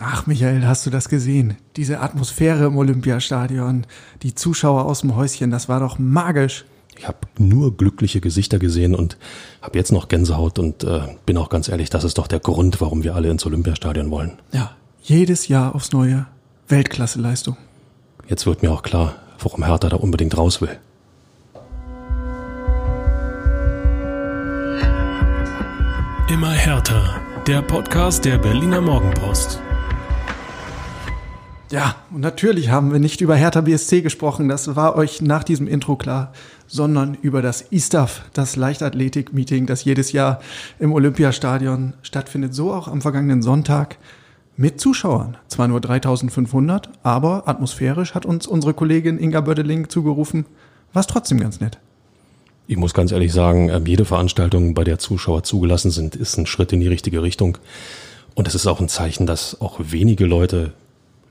Ach, Michael, hast du das gesehen? Diese Atmosphäre im Olympiastadion, die Zuschauer aus dem Häuschen, das war doch magisch. Ich habe nur glückliche Gesichter gesehen und habe jetzt noch Gänsehaut und äh, bin auch ganz ehrlich, das ist doch der Grund, warum wir alle ins Olympiastadion wollen. Ja, jedes Jahr aufs neue Weltklasseleistung. Jetzt wird mir auch klar, warum Hertha da unbedingt raus will. Immer härter. Der Podcast der Berliner Morgenpost. Ja, und natürlich haben wir nicht über Hertha BSC gesprochen, das war euch nach diesem Intro klar, sondern über das ISTAF, das Leichtathletik-Meeting, das jedes Jahr im Olympiastadion stattfindet, so auch am vergangenen Sonntag mit Zuschauern. Zwar nur 3500, aber atmosphärisch hat uns unsere Kollegin Inga Bödeling zugerufen, war es trotzdem ganz nett. Ich muss ganz ehrlich sagen, ähm, jede Veranstaltung, bei der Zuschauer zugelassen sind, ist ein Schritt in die richtige Richtung. Und es ist auch ein Zeichen, dass auch wenige Leute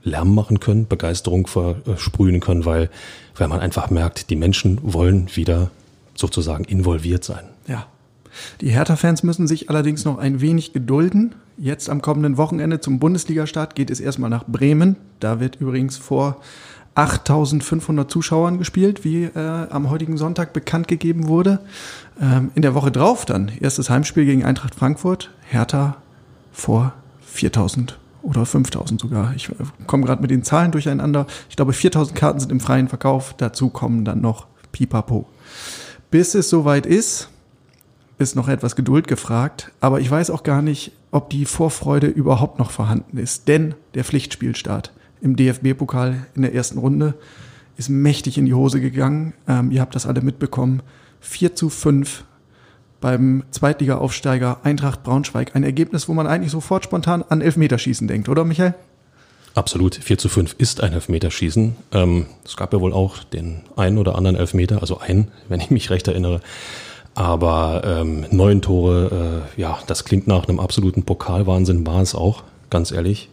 Lärm machen können, Begeisterung versprühen können, weil, weil man einfach merkt, die Menschen wollen wieder sozusagen involviert sein. Ja. Die Hertha-Fans müssen sich allerdings noch ein wenig gedulden. Jetzt am kommenden Wochenende zum Bundesligastart geht es erstmal nach Bremen. Da wird übrigens vor 8500 Zuschauern gespielt, wie äh, am heutigen Sonntag bekannt gegeben wurde. Ähm, in der Woche drauf dann erstes Heimspiel gegen Eintracht Frankfurt. Hertha vor 4000 oder 5000 sogar. Ich äh, komme gerade mit den Zahlen durcheinander. Ich glaube, 4000 Karten sind im freien Verkauf. Dazu kommen dann noch Pipapo. Bis es soweit ist, ist noch etwas Geduld gefragt. Aber ich weiß auch gar nicht, ob die Vorfreude überhaupt noch vorhanden ist. Denn der Pflichtspielstart im DFB-Pokal in der ersten Runde ist mächtig in die Hose gegangen. Ähm, ihr habt das alle mitbekommen. 4 zu 5 beim Zweitliga-Aufsteiger Eintracht Braunschweig. Ein Ergebnis, wo man eigentlich sofort spontan an Elfmeterschießen denkt, oder Michael? Absolut. 4 zu 5 ist ein Elfmeterschießen. Ähm, es gab ja wohl auch den einen oder anderen Elfmeter, also einen, wenn ich mich recht erinnere. Aber ähm, neun Tore, äh, ja, das klingt nach einem absoluten Pokalwahnsinn, war es auch, ganz ehrlich.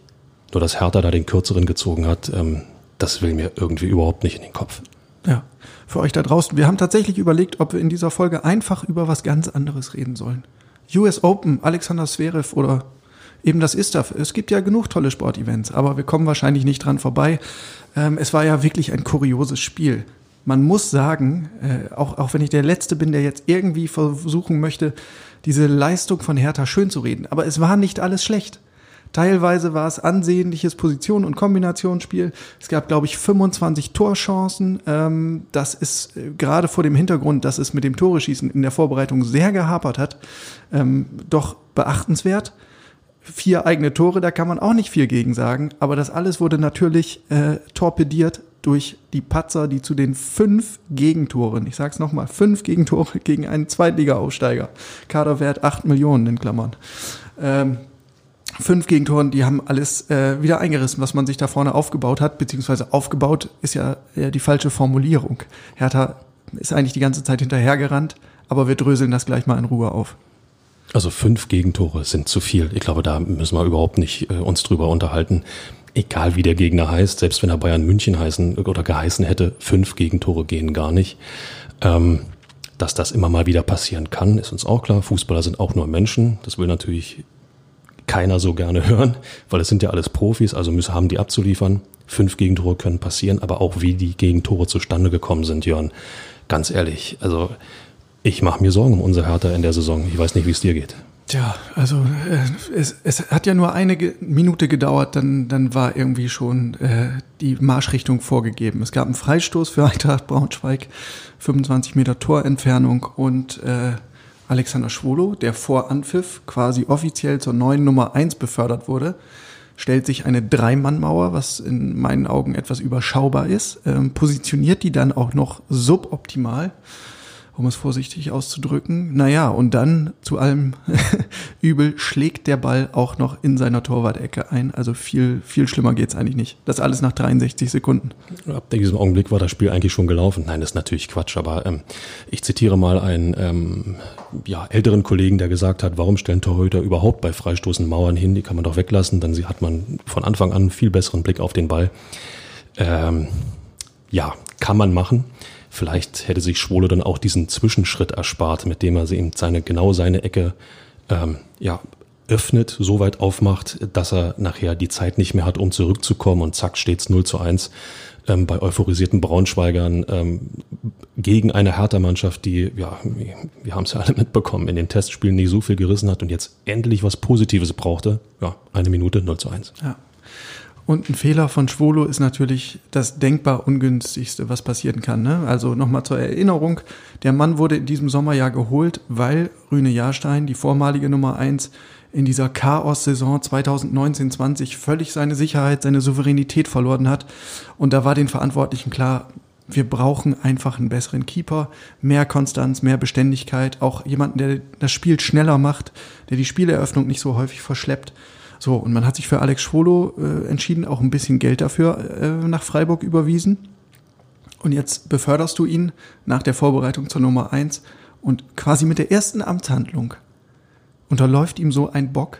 Nur dass Hertha da den kürzeren gezogen hat, ähm, das will mir irgendwie überhaupt nicht in den Kopf. Ja, für euch da draußen. Wir haben tatsächlich überlegt, ob wir in dieser Folge einfach über was ganz anderes reden sollen. US Open, Alexander Zverev oder eben das ISTAF. Es gibt ja genug tolle Sportevents, aber wir kommen wahrscheinlich nicht dran vorbei. Ähm, es war ja wirklich ein kurioses Spiel. Man muss sagen, äh, auch, auch wenn ich der Letzte bin, der jetzt irgendwie versuchen möchte, diese Leistung von Hertha schön zu reden. Aber es war nicht alles schlecht. Teilweise war es ansehnliches Position- und Kombinationsspiel. Es gab, glaube ich, 25 Torchancen. Ähm, das ist äh, gerade vor dem Hintergrund, dass es mit dem Tore-Schießen in der Vorbereitung sehr gehapert hat, ähm, doch beachtenswert. Vier eigene Tore, da kann man auch nicht viel gegen sagen. Aber das alles wurde natürlich äh, torpediert durch die Patzer, die zu den fünf Gegentoren, ich sag's nochmal, fünf Gegentore gegen einen Zweitliga-Aufsteiger, Kaderwert acht Millionen in Klammern, ähm, fünf Gegentoren, die haben alles äh, wieder eingerissen, was man sich da vorne aufgebaut hat, beziehungsweise aufgebaut ist ja eher die falsche Formulierung. Hertha ist eigentlich die ganze Zeit hinterhergerannt, aber wir dröseln das gleich mal in Ruhe auf. Also fünf Gegentore sind zu viel. Ich glaube, da müssen wir überhaupt nicht äh, uns drüber unterhalten. Egal wie der Gegner heißt, selbst wenn er Bayern München heißen oder geheißen hätte, fünf Gegentore gehen gar nicht. Ähm, dass das immer mal wieder passieren kann, ist uns auch klar. Fußballer sind auch nur Menschen. Das will natürlich keiner so gerne hören, weil es sind ja alles Profis, also müssen, haben die abzuliefern. Fünf Gegentore können passieren, aber auch wie die Gegentore zustande gekommen sind, Jörn. Ganz ehrlich, also ich mache mir Sorgen um unser Hertha in der Saison. Ich weiß nicht, wie es dir geht. Tja, also äh, es, es hat ja nur eine Ge Minute gedauert, dann, dann war irgendwie schon äh, die Marschrichtung vorgegeben. Es gab einen Freistoß für Eintracht Braunschweig, 25 Meter Torentfernung und äh, Alexander Schwolo, der vor Anpfiff quasi offiziell zur neuen Nummer eins befördert wurde, stellt sich eine Dreimannmauer, was in meinen Augen etwas überschaubar ist, ähm, positioniert die dann auch noch suboptimal um es vorsichtig auszudrücken. Naja, und dann zu allem Übel schlägt der Ball auch noch in seiner Torwart-Ecke ein. Also viel, viel schlimmer geht's eigentlich nicht. Das alles nach 63 Sekunden. Ab diesem Augenblick war das Spiel eigentlich schon gelaufen. Nein, das ist natürlich Quatsch, aber ähm, ich zitiere mal einen ähm, ja, älteren Kollegen, der gesagt hat, warum stellen Torhüter überhaupt bei Freistoßen Mauern hin? Die kann man doch weglassen, dann hat man von Anfang an viel besseren Blick auf den Ball. Ähm, ja, kann man machen. Vielleicht hätte sich Schwole dann auch diesen Zwischenschritt erspart, mit dem er eben seine, genau seine Ecke ähm, ja, öffnet, so weit aufmacht, dass er nachher die Zeit nicht mehr hat, um zurückzukommen und zack, steht's 0 zu 1 ähm, bei euphorisierten Braunschweigern ähm, gegen eine Hertha-Mannschaft, die, ja, wir haben es ja alle mitbekommen, in den Testspielen nicht so viel gerissen hat und jetzt endlich was Positives brauchte. Ja, eine Minute 0 zu 1. Ja. Und ein Fehler von Schwolo ist natürlich das denkbar ungünstigste, was passieren kann. Ne? Also nochmal zur Erinnerung, der Mann wurde in diesem Sommer ja geholt, weil Rüne Jahrstein, die vormalige Nummer eins, in dieser Chaos-Saison 2019-20 völlig seine Sicherheit, seine Souveränität verloren hat. Und da war den Verantwortlichen klar, wir brauchen einfach einen besseren Keeper, mehr Konstanz, mehr Beständigkeit, auch jemanden, der das Spiel schneller macht, der die Spieleröffnung nicht so häufig verschleppt. So, und man hat sich für Alex Schwolo äh, entschieden, auch ein bisschen Geld dafür äh, nach Freiburg überwiesen. Und jetzt beförderst du ihn nach der Vorbereitung zur Nummer eins und quasi mit der ersten Amtshandlung unterläuft ihm so ein Bock.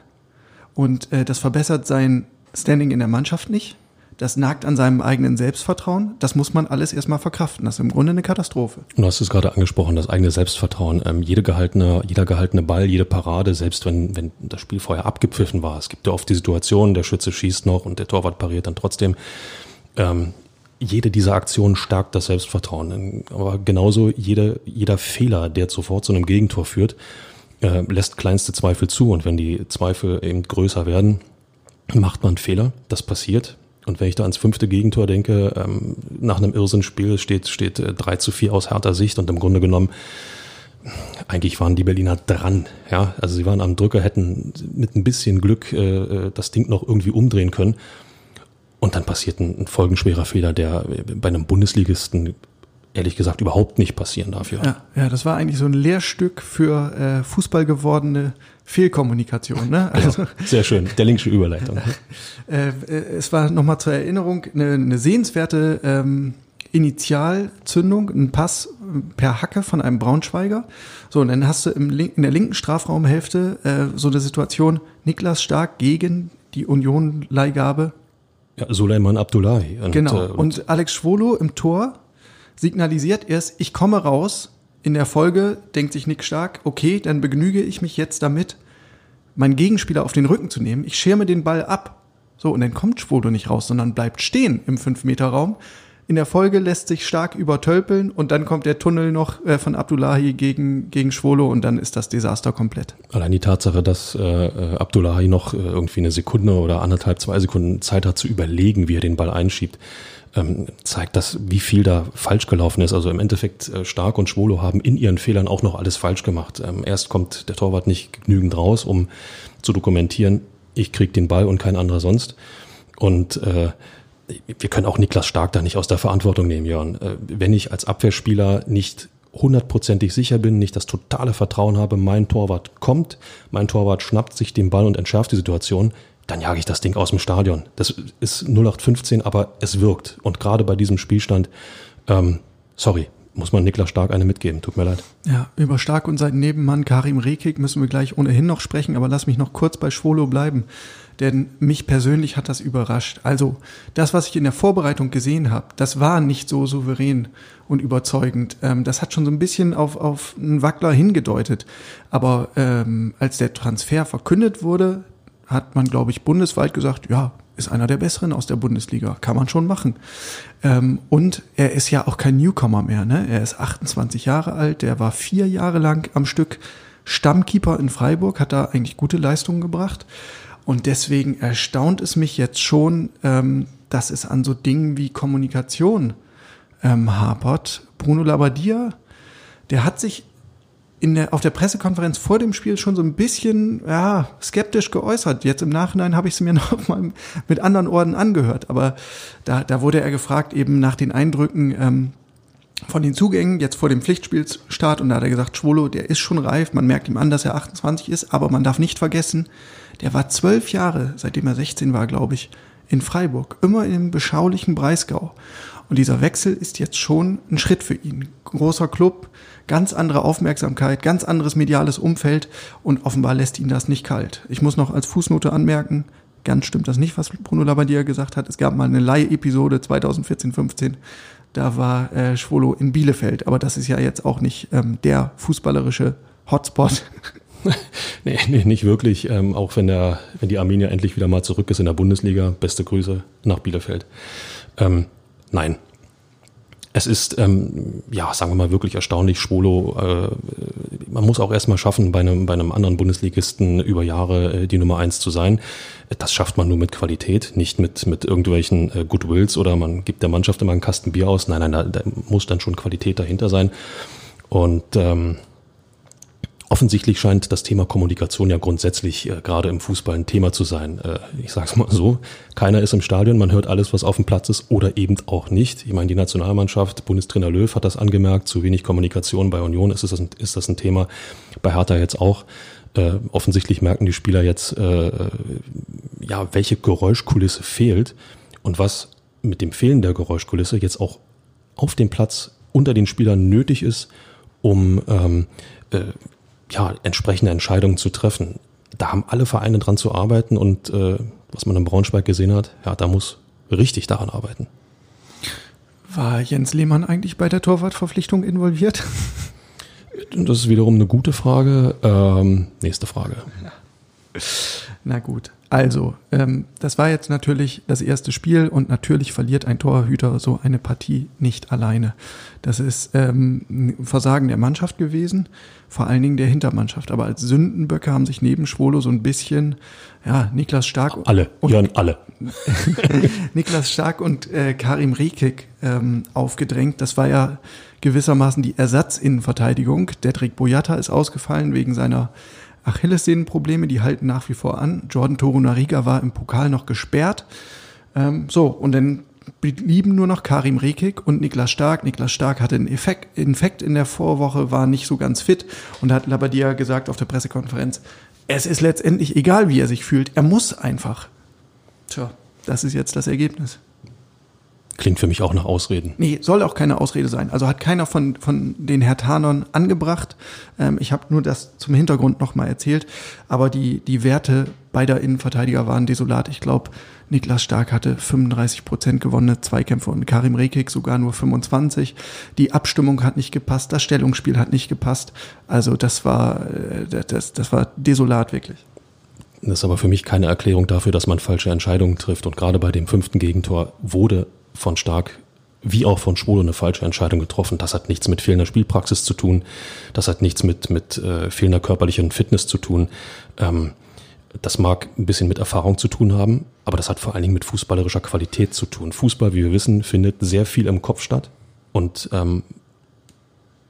Und äh, das verbessert sein Standing in der Mannschaft nicht. Das nagt an seinem eigenen Selbstvertrauen. Das muss man alles erstmal verkraften. Das ist im Grunde eine Katastrophe. Du hast es gerade angesprochen, das eigene Selbstvertrauen. Ähm, jede gehaltene, jeder gehaltene Ball, jede Parade, selbst wenn, wenn das Spiel vorher abgepfiffen war. Es gibt ja oft die Situation, der Schütze schießt noch und der Torwart pariert dann trotzdem. Ähm, jede dieser Aktionen stärkt das Selbstvertrauen. Aber genauso jede, jeder Fehler, der sofort zu einem Gegentor führt, äh, lässt kleinste Zweifel zu. Und wenn die Zweifel eben größer werden, macht man Fehler. Das passiert. Und wenn ich da ans fünfte Gegentor denke, ähm, nach einem Irrsinnspiel steht, steht äh, 3 zu 4 aus härter Sicht und im Grunde genommen, eigentlich waren die Berliner dran. Ja, also sie waren am Drücker, hätten mit ein bisschen Glück äh, äh das Ding noch irgendwie umdrehen können. Und dann passiert ein, ein folgenschwerer Fehler, der bei einem Bundesligisten ehrlich gesagt überhaupt nicht passieren darf. Ja, ja, das war eigentlich so ein Lehrstück für äh, Fußball gewordene Fehlkommunikation. Ne? Genau. Also, Sehr schön, der linksche Überleitung. äh, es war nochmal zur Erinnerung eine, eine sehenswerte ähm, Initialzündung, ein Pass per Hacke von einem Braunschweiger. So, und dann hast du im, in der linken Strafraumhälfte äh, so eine Situation, Niklas Stark gegen die Union-Leihgabe. Ja, Suleiman Abdullahi. Und, genau, äh, und, und Alex Schwolo im Tor signalisiert erst, ich komme raus. In der Folge denkt sich Nick Stark, okay, dann begnüge ich mich jetzt damit, meinen Gegenspieler auf den Rücken zu nehmen. Ich schirme den Ball ab. So, und dann kommt Schwodo nicht raus, sondern bleibt stehen im 5-Meter-Raum. In der Folge lässt sich stark übertölpeln und dann kommt der Tunnel noch äh, von Abdullahi gegen, gegen Schwolo und dann ist das Desaster komplett. Allein die Tatsache, dass äh, äh Abdullahi noch äh, irgendwie eine Sekunde oder anderthalb, zwei Sekunden Zeit hat zu überlegen, wie er den Ball einschiebt, ähm, zeigt das, wie viel da falsch gelaufen ist. Also im Endeffekt äh, Stark und Schwolo haben in ihren Fehlern auch noch alles falsch gemacht. Ähm, erst kommt der Torwart nicht genügend raus, um zu dokumentieren, ich krieg den Ball und kein anderer sonst. Und äh, wir können auch Niklas Stark da nicht aus der Verantwortung nehmen, Jörn. Äh, wenn ich als Abwehrspieler nicht hundertprozentig sicher bin, nicht das totale Vertrauen habe, mein Torwart kommt, mein Torwart schnappt sich den Ball und entschärft die Situation, dann jage ich das Ding aus dem Stadion. Das ist 0815, aber es wirkt. Und gerade bei diesem Spielstand, ähm, sorry, muss man Niklas Stark eine mitgeben. Tut mir leid. Ja, über Stark und seinen Nebenmann Karim Rekik müssen wir gleich ohnehin noch sprechen, aber lass mich noch kurz bei Schwolo bleiben. Denn mich persönlich hat das überrascht. Also, das, was ich in der Vorbereitung gesehen habe, das war nicht so souverän und überzeugend. Ähm, das hat schon so ein bisschen auf, auf einen Wackler hingedeutet. Aber ähm, als der Transfer verkündet wurde, hat man, glaube ich, bundesweit gesagt, ja, ist einer der besseren aus der Bundesliga, kann man schon machen. Ähm, und er ist ja auch kein Newcomer mehr, ne? Er ist 28 Jahre alt, der war vier Jahre lang am Stück Stammkeeper in Freiburg, hat da eigentlich gute Leistungen gebracht. Und deswegen erstaunt es mich jetzt schon, ähm, dass es an so Dingen wie Kommunikation ähm, hapert. Bruno Labbadia, der hat sich in der, auf der Pressekonferenz vor dem Spiel schon so ein bisschen ja, skeptisch geäußert. Jetzt im Nachhinein habe ich es mir noch mal mit anderen Orden angehört. Aber da, da wurde er gefragt eben nach den Eindrücken ähm, von den Zugängen jetzt vor dem Pflichtspielstart. Und da hat er gesagt, Schwolo, der ist schon reif. Man merkt ihm an, dass er 28 ist. Aber man darf nicht vergessen, der war zwölf Jahre, seitdem er 16 war, glaube ich, in Freiburg. Immer im beschaulichen Breisgau. Und dieser Wechsel ist jetzt schon ein Schritt für ihn. Großer Club, ganz andere Aufmerksamkeit, ganz anderes mediales Umfeld und offenbar lässt ihn das nicht kalt. Ich muss noch als Fußnote anmerken, ganz stimmt das nicht, was Bruno Labbadia gesagt hat. Es gab mal eine Leih-Episode 2014-15, da war äh, Schwolo in Bielefeld, aber das ist ja jetzt auch nicht ähm, der fußballerische Hotspot nee, nee, nicht wirklich. Ähm, auch wenn, der, wenn die Arminia endlich wieder mal zurück ist in der Bundesliga. Beste Grüße nach Bielefeld. Ähm, nein. Es ist, ähm, ja, sagen wir mal, wirklich erstaunlich. Schwolo, äh, man muss auch erstmal schaffen, bei einem, bei einem anderen Bundesligisten über Jahre äh, die Nummer eins zu sein. Das schafft man nur mit Qualität, nicht mit, mit irgendwelchen äh, Goodwills oder man gibt der Mannschaft immer einen Kasten Bier aus. Nein, nein, da, da muss dann schon Qualität dahinter sein. Und ähm, Offensichtlich scheint das Thema Kommunikation ja grundsätzlich äh, gerade im Fußball ein Thema zu sein. Äh, ich sage es mal so, keiner ist im Stadion, man hört alles, was auf dem Platz ist oder eben auch nicht. Ich meine, die Nationalmannschaft, Bundestrainer Löw hat das angemerkt, zu wenig Kommunikation bei Union ist, das, ist das ein Thema, bei Hertha jetzt auch. Äh, offensichtlich merken die Spieler jetzt, äh, äh, ja, welche Geräuschkulisse fehlt und was mit dem Fehlen der Geräuschkulisse jetzt auch auf dem Platz unter den Spielern nötig ist, um ähm, äh, ja, entsprechende Entscheidungen zu treffen. Da haben alle Vereine dran zu arbeiten und äh, was man in Braunschweig gesehen hat, ja, da muss richtig daran arbeiten. War Jens Lehmann eigentlich bei der Torwartverpflichtung involviert? Das ist wiederum eine gute Frage. Ähm, nächste Frage. Na gut. Also, ähm, das war jetzt natürlich das erste Spiel und natürlich verliert ein Torhüter so eine Partie nicht alleine. Das ist ähm, ein Versagen der Mannschaft gewesen, vor allen Dingen der Hintermannschaft. Aber als Sündenböcke haben sich neben Schwolo so ein bisschen, ja, Niklas Stark alle, und Jörn, alle. Niklas Stark und äh, Karim Rekik ähm, aufgedrängt. Das war ja gewissermaßen die Ersatzinnenverteidigung. Dedrick Boyata ist ausgefallen wegen seiner Achillessehnenprobleme, die halten nach wie vor an. Jordan Torunariga war im Pokal noch gesperrt. Ähm, so, und dann blieben nur noch Karim Rekik und Niklas Stark. Niklas Stark hatte einen Effekt, Infekt in der Vorwoche, war nicht so ganz fit und hat Labadia gesagt auf der Pressekonferenz, es ist letztendlich egal, wie er sich fühlt, er muss einfach. Tja, das ist jetzt das Ergebnis. Klingt für mich auch nach Ausreden. Nee, soll auch keine Ausrede sein. Also hat keiner von, von den Hertanern angebracht. Ähm, ich habe nur das zum Hintergrund nochmal erzählt. Aber die, die Werte beider Innenverteidiger waren desolat. Ich glaube, Niklas Stark hatte 35 Prozent gewonnene Zweikämpfe und Karim Rekik sogar nur 25. Die Abstimmung hat nicht gepasst, das Stellungsspiel hat nicht gepasst. Also das war, äh, das, das war desolat wirklich. Das ist aber für mich keine Erklärung dafür, dass man falsche Entscheidungen trifft. Und gerade bei dem fünften Gegentor wurde von Stark wie auch von Schwolo eine falsche Entscheidung getroffen. Das hat nichts mit fehlender Spielpraxis zu tun. Das hat nichts mit, mit äh, fehlender körperlicher Fitness zu tun. Ähm, das mag ein bisschen mit Erfahrung zu tun haben, aber das hat vor allen Dingen mit fußballerischer Qualität zu tun. Fußball, wie wir wissen, findet sehr viel im Kopf statt. Und ähm,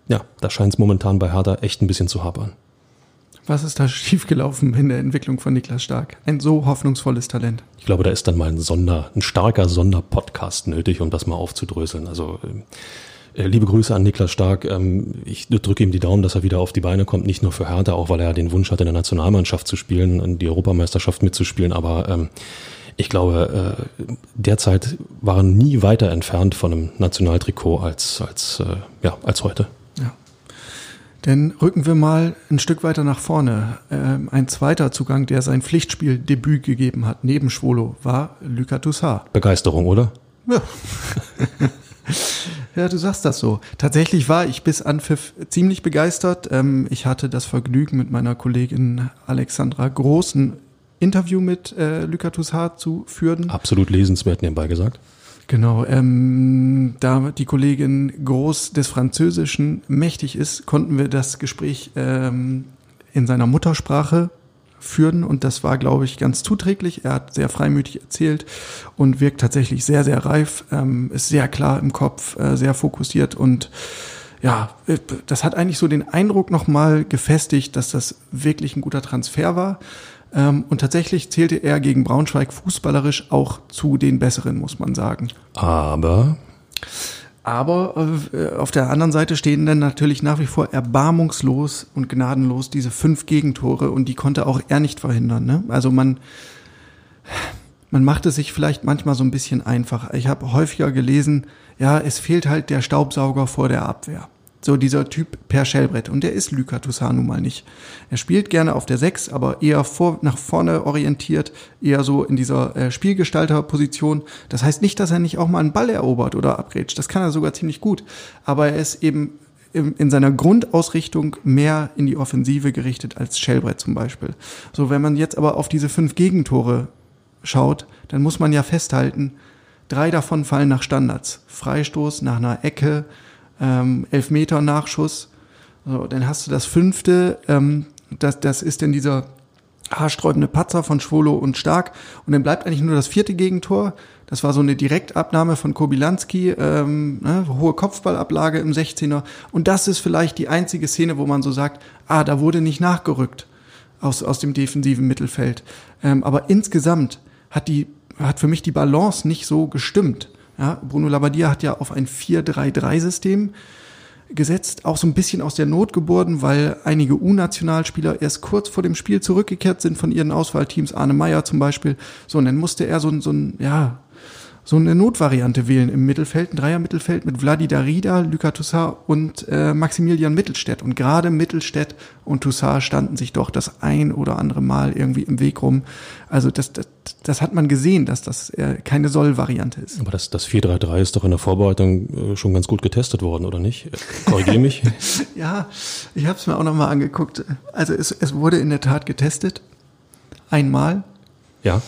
ja, da scheint es momentan bei Hertha echt ein bisschen zu hapern. Was ist da schiefgelaufen in der Entwicklung von Niklas Stark? Ein so hoffnungsvolles Talent. Ich glaube, da ist dann mal ein Sonder, ein starker Sonderpodcast nötig, um das mal aufzudröseln. Also äh, liebe Grüße an Niklas Stark. Ähm, ich drücke ihm die Daumen, dass er wieder auf die Beine kommt. Nicht nur für Hertha, auch weil er den Wunsch hat, in der Nationalmannschaft zu spielen, in die Europameisterschaft mitzuspielen. Aber ähm, ich glaube, äh, derzeit waren nie weiter entfernt von einem Nationaltrikot als, als, äh, ja, als heute. Denn rücken wir mal ein Stück weiter nach vorne. Ähm, ein zweiter Zugang, der sein Pflichtspieldebüt gegeben hat, neben Schwolo, war Luka Toussaint. Begeisterung, oder? Ja. ja, du sagst das so. Tatsächlich war ich bis Anpfiff ziemlich begeistert. Ähm, ich hatte das Vergnügen, mit meiner Kollegin Alexandra Großen Interview mit äh, Luka Toussaint zu führen. Absolut lesenswert nebenbei gesagt. Genau, ähm, da die Kollegin Groß des Französischen mächtig ist, konnten wir das Gespräch ähm, in seiner Muttersprache führen und das war, glaube ich, ganz zuträglich. Er hat sehr freimütig erzählt und wirkt tatsächlich sehr, sehr reif, ähm, ist sehr klar im Kopf, äh, sehr fokussiert und ja, äh, das hat eigentlich so den Eindruck nochmal gefestigt, dass das wirklich ein guter Transfer war. Ähm, und tatsächlich zählte er gegen Braunschweig fußballerisch auch zu den Besseren, muss man sagen. Aber. Aber äh, auf der anderen Seite stehen dann natürlich nach wie vor erbarmungslos und gnadenlos diese fünf Gegentore und die konnte auch er nicht verhindern. Ne? Also man, man macht es sich vielleicht manchmal so ein bisschen einfach. Ich habe häufiger gelesen, ja, es fehlt halt der Staubsauger vor der Abwehr. So dieser Typ per Schellbrett. Und der ist Luka Toussaint nun mal nicht. Er spielt gerne auf der Sechs, aber eher vor, nach vorne orientiert, eher so in dieser äh, Spielgestalterposition. Das heißt nicht, dass er nicht auch mal einen Ball erobert oder abgrätscht. Das kann er sogar ziemlich gut. Aber er ist eben in seiner Grundausrichtung mehr in die Offensive gerichtet als Schellbrett zum Beispiel. So, wenn man jetzt aber auf diese fünf Gegentore schaut, dann muss man ja festhalten, drei davon fallen nach Standards. Freistoß nach einer Ecke, ähm, Elfmeter Nachschuss. So, dann hast du das fünfte, ähm, das, das ist denn dieser haarsträubende Patzer von Schwolo und Stark. Und dann bleibt eigentlich nur das vierte Gegentor. Das war so eine Direktabnahme von Kobilanski, ähm, ne, hohe Kopfballablage im 16er. Und das ist vielleicht die einzige Szene, wo man so sagt, ah, da wurde nicht nachgerückt aus, aus dem defensiven Mittelfeld. Ähm, aber insgesamt hat die, hat für mich die Balance nicht so gestimmt. Ja, Bruno Labbadia hat ja auf ein 4-3-3-System gesetzt, auch so ein bisschen aus der Not geboren, weil einige U-Nationalspieler erst kurz vor dem Spiel zurückgekehrt sind von ihren Auswahlteams, Arne Meyer zum Beispiel. So, und dann musste er so, ein so ein, ja, so eine Notvariante wählen im Mittelfeld, ein Dreier-Mittelfeld mit Vladi Darida, Luka Toussaint und äh, Maximilian Mittelstädt. Und gerade Mittelstädt und Toussaint standen sich doch das ein oder andere Mal irgendwie im Weg rum. Also das, das, das hat man gesehen, dass das äh, keine Soll-Variante ist. Aber das, das 4-3-3 ist doch in der Vorbereitung äh, schon ganz gut getestet worden, oder nicht? Korrigiere mich. ja, ich habe es mir auch nochmal angeguckt. Also es, es wurde in der Tat getestet. Einmal. Ja.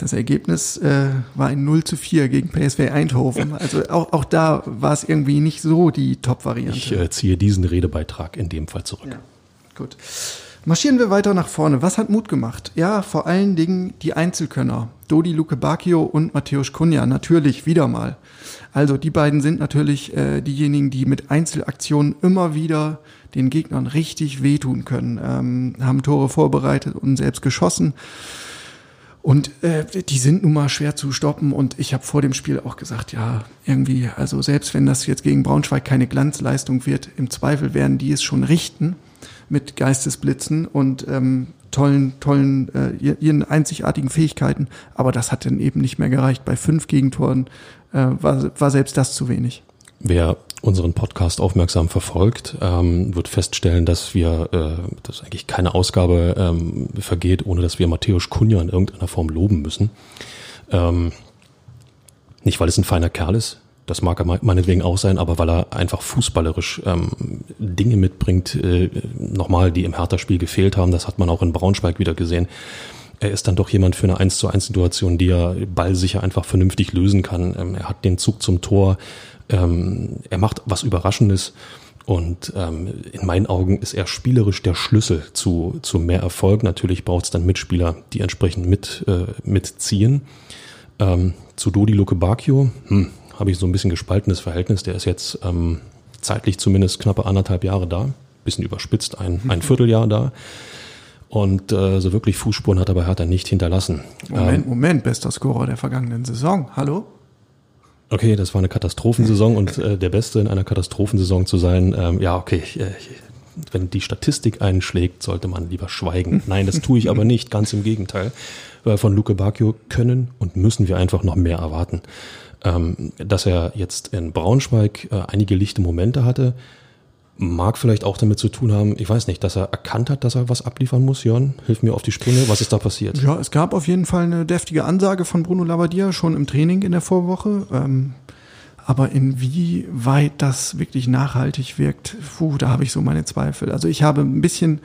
Das Ergebnis äh, war ein 0 zu 4 gegen PSV Eindhoven. Also auch, auch da war es irgendwie nicht so die Top-Variante. Ich äh, ziehe diesen Redebeitrag in dem Fall zurück. Ja, gut. Marschieren wir weiter nach vorne. Was hat Mut gemacht? Ja, vor allen Dingen die Einzelkönner. Dodi Luke Bacchio und Matthäus Kunja. Natürlich wieder mal. Also die beiden sind natürlich äh, diejenigen, die mit Einzelaktionen immer wieder den Gegnern richtig wehtun können. Ähm, haben Tore vorbereitet und selbst geschossen. Und äh, die sind nun mal schwer zu stoppen. Und ich habe vor dem Spiel auch gesagt, ja, irgendwie, also selbst wenn das jetzt gegen Braunschweig keine Glanzleistung wird, im Zweifel werden die es schon richten mit Geistesblitzen und ähm, tollen, tollen, äh, ihren einzigartigen Fähigkeiten. Aber das hat dann eben nicht mehr gereicht. Bei fünf Gegentoren äh, war, war selbst das zu wenig. Wer unseren Podcast aufmerksam verfolgt, ähm, wird feststellen, dass wir, äh, dass eigentlich keine Ausgabe ähm, vergeht, ohne dass wir Matthäus Kunja in irgendeiner Form loben müssen. Ähm, nicht, weil es ein feiner Kerl ist, das mag er meinetwegen auch sein, aber weil er einfach fußballerisch ähm, Dinge mitbringt, äh, nochmal, die im Hertha-Spiel gefehlt haben. Das hat man auch in Braunschweig wieder gesehen. Er ist dann doch jemand für eine 1 zu 1 Situation, die er ballsicher einfach vernünftig lösen kann. Ähm, er hat den Zug zum Tor, ähm, er macht was Überraschendes und ähm, in meinen Augen ist er spielerisch der Schlüssel zu, zu mehr Erfolg. Natürlich braucht es dann Mitspieler, die entsprechend mit, äh, mitziehen. Ähm, zu Dodi Luke Bacchio hm, habe ich so ein bisschen gespaltenes Verhältnis. Der ist jetzt ähm, zeitlich zumindest knappe anderthalb Jahre da, bisschen überspitzt, ein, ein Vierteljahr da. Und äh, so wirklich Fußspuren hat er bei Hertha nicht hinterlassen. Moment, ähm, Moment, bester Scorer der vergangenen Saison. Hallo? Okay, das war eine Katastrophensaison und äh, der Beste in einer Katastrophensaison zu sein, ähm, ja, okay, ich, äh, wenn die Statistik einschlägt, sollte man lieber schweigen. Nein, das tue ich aber nicht, ganz im Gegenteil. Weil von Luke Bacchio können und müssen wir einfach noch mehr erwarten. Ähm, dass er jetzt in Braunschweig äh, einige lichte Momente hatte, mag vielleicht auch damit zu tun haben, ich weiß nicht, dass er erkannt hat, dass er was abliefern muss. Jörn, hilf mir auf die Sprünge. Was ist da passiert? Ja, es gab auf jeden Fall eine deftige Ansage von Bruno Labbadia schon im Training in der Vorwoche. Ähm, aber inwieweit das wirklich nachhaltig wirkt, puh, da habe ich so meine Zweifel. Also ich habe ein bisschen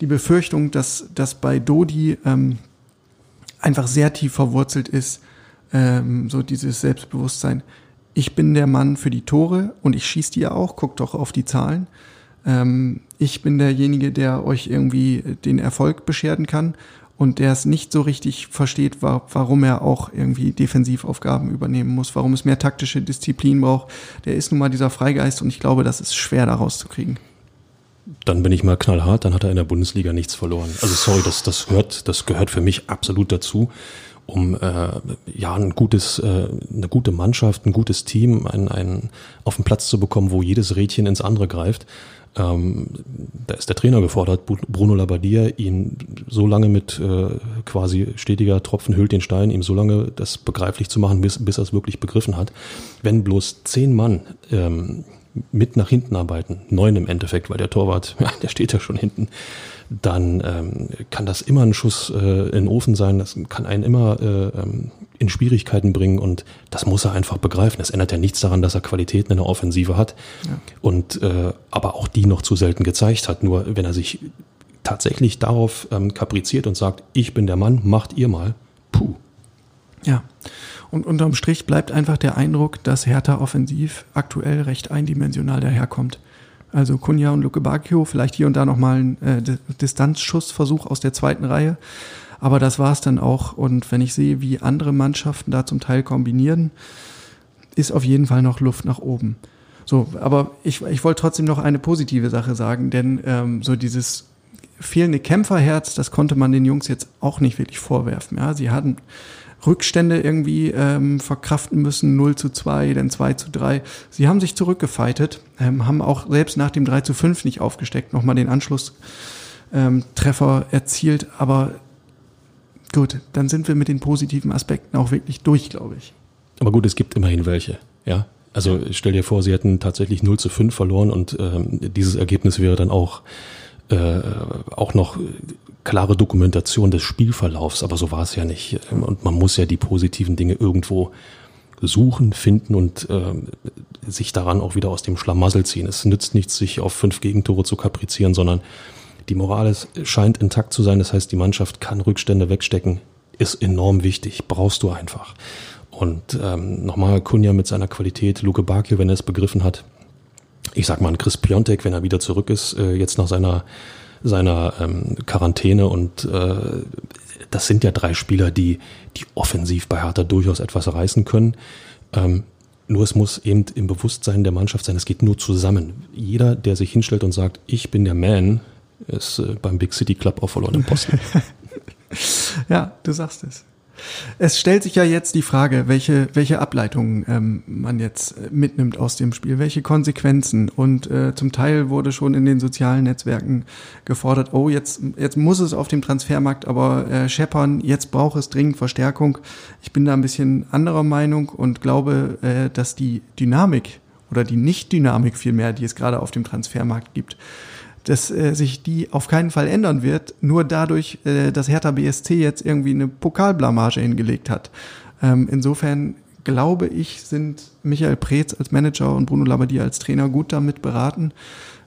die Befürchtung, dass das bei Dodi ähm, einfach sehr tief verwurzelt ist, ähm, so dieses Selbstbewusstsein ich bin der Mann für die Tore und ich schieße die ja auch, guckt doch auf die Zahlen. Ähm, ich bin derjenige, der euch irgendwie den Erfolg bescheren kann und der es nicht so richtig versteht, war, warum er auch irgendwie Defensivaufgaben übernehmen muss, warum es mehr taktische Disziplin braucht. Der ist nun mal dieser Freigeist und ich glaube, das ist schwer da rauszukriegen. Dann bin ich mal knallhart, dann hat er in der Bundesliga nichts verloren. Also sorry, das, das, gehört, das gehört für mich absolut dazu um äh, ja ein gutes, äh, eine gute Mannschaft, ein gutes Team, ein, ein auf den Platz zu bekommen, wo jedes Rädchen ins andere greift. Ähm, da ist der Trainer gefordert, Bruno Labbadia, ihn so lange mit äh, quasi stetiger Tropfen hüllt den Stein, ihm so lange das begreiflich zu machen, bis, bis er es wirklich begriffen hat. Wenn bloß zehn Mann ähm, mit nach hinten arbeiten, neun im Endeffekt, weil der Torwart, ja, der steht ja schon hinten, dann ähm, kann das immer ein Schuss äh, in den Ofen sein, das kann einen immer äh, ähm, in Schwierigkeiten bringen und das muss er einfach begreifen. Es ändert ja nichts daran, dass er Qualitäten in der Offensive hat ja. und äh, aber auch die noch zu selten gezeigt hat. Nur wenn er sich tatsächlich darauf ähm, kapriziert und sagt, ich bin der Mann, macht ihr mal, puh. Ja. Und unterm Strich bleibt einfach der Eindruck, dass Hertha offensiv aktuell recht eindimensional daherkommt. Also Kunja und Luke Bacchio, vielleicht hier und da nochmal ein äh, Distanzschussversuch aus der zweiten Reihe. Aber das war's dann auch. Und wenn ich sehe, wie andere Mannschaften da zum Teil kombinieren, ist auf jeden Fall noch Luft nach oben. So, aber ich, ich wollte trotzdem noch eine positive Sache sagen, denn ähm, so dieses fehlende Kämpferherz, das konnte man den Jungs jetzt auch nicht wirklich vorwerfen. Ja, sie hatten Rückstände irgendwie ähm, verkraften müssen, 0 zu 2, dann 2 zu 3. Sie haben sich zurückgefeitet, ähm, haben auch selbst nach dem 3 zu 5 nicht aufgesteckt, nochmal den Anschlusstreffer ähm, erzielt, aber gut, dann sind wir mit den positiven Aspekten auch wirklich durch, glaube ich. Aber gut, es gibt immerhin welche, ja. Also stell dir vor, sie hätten tatsächlich 0 zu 5 verloren und ähm, dieses Ergebnis wäre dann auch äh, auch noch klare Dokumentation des Spielverlaufs, aber so war es ja nicht. Und man muss ja die positiven Dinge irgendwo suchen, finden und äh, sich daran auch wieder aus dem Schlamassel ziehen. Es nützt nichts, sich auf fünf Gegentore zu kaprizieren, sondern die Moral ist, scheint intakt zu sein. Das heißt, die Mannschaft kann Rückstände wegstecken, ist enorm wichtig, brauchst du einfach. Und ähm, nochmal Kunja mit seiner Qualität, Luke Bakio, wenn er es begriffen hat, ich sag mal, Chris Piontek, wenn er wieder zurück ist, äh, jetzt nach seiner, seiner ähm, Quarantäne und äh, das sind ja drei Spieler, die, die offensiv bei Hertha durchaus etwas reißen können. Ähm, nur es muss eben im Bewusstsein der Mannschaft sein, es geht nur zusammen. Jeder, der sich hinstellt und sagt, ich bin der Man, ist äh, beim Big City Club auf verlorenem Posten. ja, du sagst es. Es stellt sich ja jetzt die Frage, welche, welche Ableitungen ähm, man jetzt äh, mitnimmt aus dem Spiel, welche Konsequenzen. Und äh, zum Teil wurde schon in den sozialen Netzwerken gefordert, oh, jetzt, jetzt muss es auf dem Transfermarkt aber äh, scheppern, jetzt braucht es dringend Verstärkung. Ich bin da ein bisschen anderer Meinung und glaube, äh, dass die Dynamik oder die Nicht-Dynamik vielmehr, die es gerade auf dem Transfermarkt gibt, dass äh, sich die auf keinen Fall ändern wird, nur dadurch, äh, dass Hertha BSC jetzt irgendwie eine Pokalblamage hingelegt hat. Ähm, insofern glaube ich, sind Michael Preetz als Manager und Bruno Labbadia als Trainer gut damit beraten,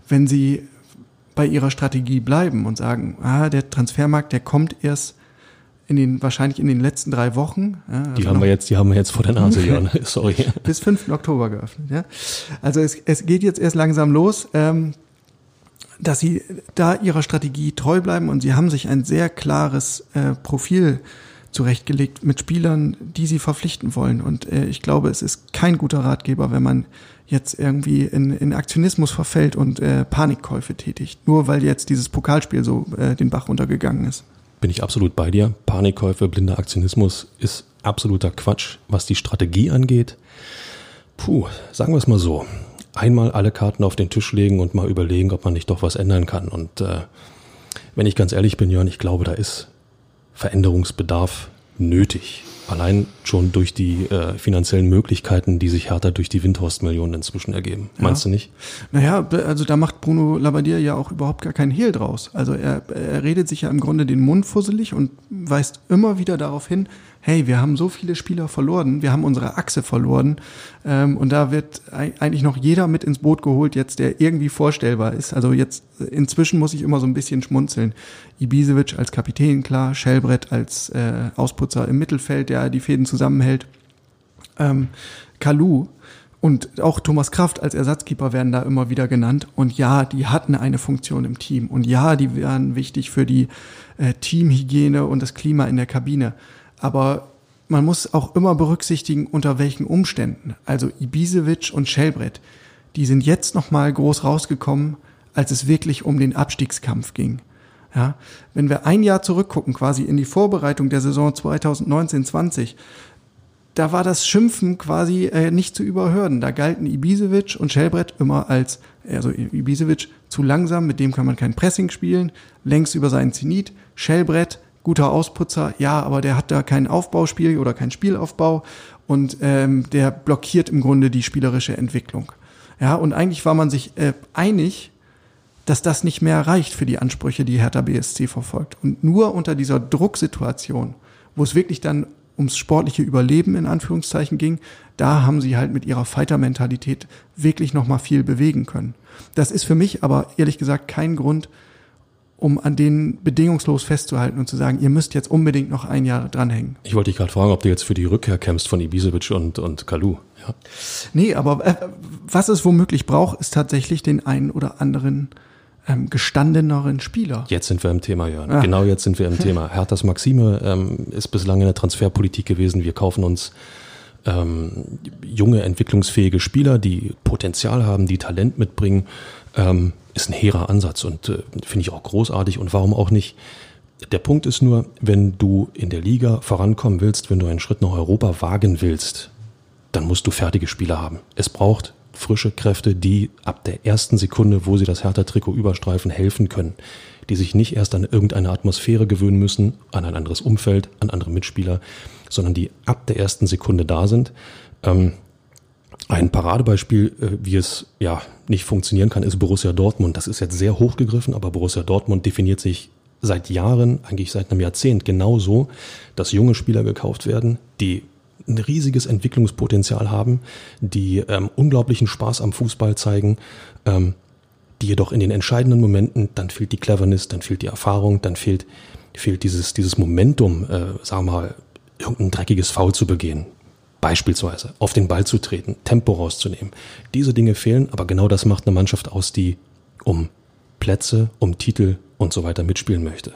wenn sie bei ihrer Strategie bleiben und sagen, ah, der Transfermarkt, der kommt erst in den, wahrscheinlich in den letzten drei Wochen. Ja, also die haben wir jetzt, die haben wir jetzt vor der Nase, Jan. Sorry. Bis 5. Oktober geöffnet, ja. Also es, es geht jetzt erst langsam los. Ähm, dass sie da ihrer Strategie treu bleiben und sie haben sich ein sehr klares äh, Profil zurechtgelegt mit Spielern, die sie verpflichten wollen. Und äh, ich glaube, es ist kein guter Ratgeber, wenn man jetzt irgendwie in, in Aktionismus verfällt und äh, Panikkäufe tätigt, nur weil jetzt dieses Pokalspiel so äh, den Bach runtergegangen ist. Bin ich absolut bei dir. Panikkäufe, blinder Aktionismus ist absoluter Quatsch. Was die Strategie angeht, puh, sagen wir es mal so einmal alle Karten auf den Tisch legen und mal überlegen, ob man nicht doch was ändern kann. Und äh, wenn ich ganz ehrlich bin, Jörn, ich glaube, da ist Veränderungsbedarf nötig. Allein schon durch die äh, finanziellen Möglichkeiten, die sich härter durch die Windhorst-Millionen inzwischen ergeben. Ja. Meinst du nicht? Naja, also da macht Bruno Labbadia ja auch überhaupt gar keinen Hehl draus. Also er, er redet sich ja im Grunde den Mund fusselig und weist immer wieder darauf hin, hey, wir haben so viele Spieler verloren, wir haben unsere Achse verloren ähm, und da wird eigentlich noch jeder mit ins Boot geholt jetzt, der irgendwie vorstellbar ist. Also jetzt inzwischen muss ich immer so ein bisschen schmunzeln. Ibisevic als Kapitän, klar, Schellbrett als äh, Ausputzer im Mittelfeld, der die Fäden zusammenhält. Ähm, Kalu und auch Thomas Kraft als Ersatzkeeper werden da immer wieder genannt. Und ja, die hatten eine Funktion im Team. Und ja, die wären wichtig für die äh, Teamhygiene und das Klima in der Kabine. Aber man muss auch immer berücksichtigen, unter welchen Umständen. Also Ibisevic und Schellbrett, die sind jetzt nochmal groß rausgekommen, als es wirklich um den Abstiegskampf ging. Ja, wenn wir ein Jahr zurückgucken, quasi in die Vorbereitung der Saison 2019-20, da war das Schimpfen quasi äh, nicht zu überhören. Da galten Ibisevic und Schellbrett immer als, also Ibisevic zu langsam, mit dem kann man kein Pressing spielen, längst über seinen Zenit. Schellbrett guter Ausputzer, ja, aber der hat da kein Aufbauspiel oder kein Spielaufbau und ähm, der blockiert im Grunde die spielerische Entwicklung. Ja, und eigentlich war man sich äh, einig, dass das nicht mehr reicht für die Ansprüche, die Hertha BSC verfolgt. Und nur unter dieser Drucksituation, wo es wirklich dann ums sportliche Überleben in Anführungszeichen ging, da haben sie halt mit ihrer Fighter-Mentalität wirklich nochmal viel bewegen können. Das ist für mich aber ehrlich gesagt kein Grund, um an denen bedingungslos festzuhalten und zu sagen, ihr müsst jetzt unbedingt noch ein Jahr dranhängen. Ich wollte dich gerade fragen, ob du jetzt für die Rückkehr kämpfst von Ibisevic und, und Kalu. Ja. Nee, aber äh, was es womöglich braucht, ist tatsächlich den einen oder anderen ähm, gestandeneren Spieler. Jetzt sind wir im Thema, Jörn. Ja. Genau jetzt sind wir im Thema. Herthas Maxime ähm, ist bislang in der Transferpolitik gewesen. Wir kaufen uns ähm, junge, entwicklungsfähige Spieler, die Potenzial haben, die Talent mitbringen. Ähm, ist ein hehrer Ansatz und äh, finde ich auch großartig und warum auch nicht. Der Punkt ist nur, wenn du in der Liga vorankommen willst, wenn du einen Schritt nach Europa wagen willst, dann musst du fertige Spieler haben. Es braucht frische Kräfte, die ab der ersten Sekunde, wo sie das Hertha-Trikot überstreifen, helfen können. Die sich nicht erst an irgendeine Atmosphäre gewöhnen müssen, an ein anderes Umfeld, an andere Mitspieler, sondern die ab der ersten Sekunde da sind. Ähm, ein Paradebeispiel, äh, wie es ja nicht funktionieren kann, ist Borussia Dortmund. Das ist jetzt sehr hochgegriffen, aber Borussia Dortmund definiert sich seit Jahren, eigentlich seit einem Jahrzehnt genauso, dass junge Spieler gekauft werden, die ein riesiges Entwicklungspotenzial haben, die ähm, unglaublichen Spaß am Fußball zeigen, ähm, die jedoch in den entscheidenden Momenten, dann fehlt die Cleverness, dann fehlt die Erfahrung, dann fehlt, fehlt dieses, dieses Momentum, äh, sagen wir mal, irgendein dreckiges Foul zu begehen. Beispielsweise auf den Ball zu treten, Tempo rauszunehmen. Diese Dinge fehlen, aber genau das macht eine Mannschaft aus, die um Plätze, um Titel und so weiter mitspielen möchte.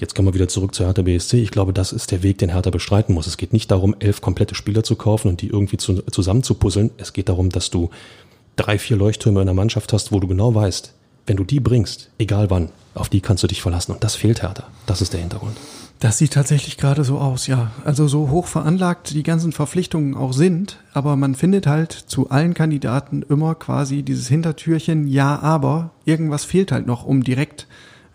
Jetzt kommen wir wieder zurück zu Hertha BSC. Ich glaube, das ist der Weg, den Hertha bestreiten muss. Es geht nicht darum, elf komplette Spieler zu kaufen und die irgendwie zu, zusammenzupuzzeln. Es geht darum, dass du drei, vier Leuchttürme in der Mannschaft hast, wo du genau weißt, wenn du die bringst, egal wann, auf die kannst du dich verlassen. Und das fehlt Hertha. Das ist der Hintergrund. Das sieht tatsächlich gerade so aus, ja. Also so hoch veranlagt die ganzen Verpflichtungen auch sind, aber man findet halt zu allen Kandidaten immer quasi dieses Hintertürchen, ja, aber irgendwas fehlt halt noch, um direkt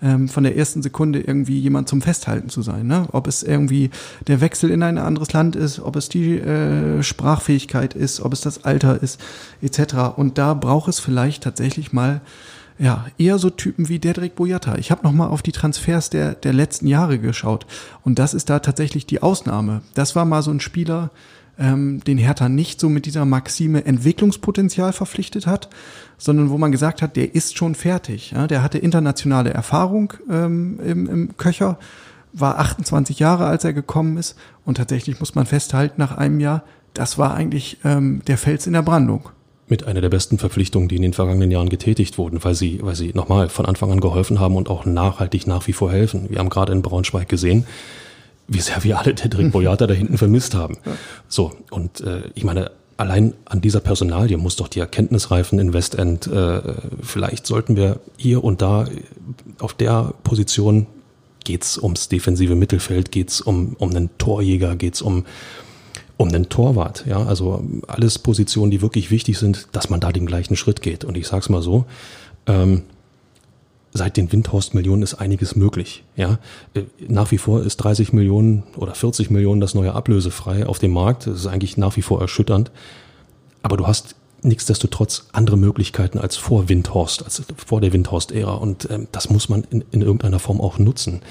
ähm, von der ersten Sekunde irgendwie jemand zum Festhalten zu sein. Ne? Ob es irgendwie der Wechsel in ein anderes Land ist, ob es die äh, Sprachfähigkeit ist, ob es das Alter ist, etc. Und da braucht es vielleicht tatsächlich mal ja, eher so Typen wie Dedrick Boyata. Ich habe nochmal auf die Transfers der, der letzten Jahre geschaut und das ist da tatsächlich die Ausnahme. Das war mal so ein Spieler, ähm, den Hertha nicht so mit dieser Maxime Entwicklungspotenzial verpflichtet hat, sondern wo man gesagt hat, der ist schon fertig. Ja? Der hatte internationale Erfahrung ähm, im, im Köcher, war 28 Jahre, als er gekommen ist und tatsächlich muss man festhalten, nach einem Jahr, das war eigentlich ähm, der Fels in der Brandung mit einer der besten Verpflichtungen, die in den vergangenen Jahren getätigt wurden, weil sie, weil sie nochmal von Anfang an geholfen haben und auch nachhaltig nach wie vor helfen. Wir haben gerade in Braunschweig gesehen, wie sehr wir alle Dedrick Boyata da hinten vermisst haben. So, und äh, ich meine, allein an dieser Personalie muss doch die Erkenntnis reifen in Westend, äh, vielleicht sollten wir hier und da auf der Position geht's ums defensive Mittelfeld, geht's um, um einen Torjäger, geht's um um den Torwart. Ja, also alles Positionen, die wirklich wichtig sind, dass man da den gleichen Schritt geht. Und ich sag's mal so, ähm, seit den Windhorst-Millionen ist einiges möglich. Ja, äh, nach wie vor ist 30 Millionen oder 40 Millionen das neue ablösefrei auf dem Markt. Das ist eigentlich nach wie vor erschütternd. Aber du hast nichtsdestotrotz andere Möglichkeiten als vor Windhorst, als vor der Windhorst-Ära. Und ähm, das muss man in, in irgendeiner Form auch nutzen.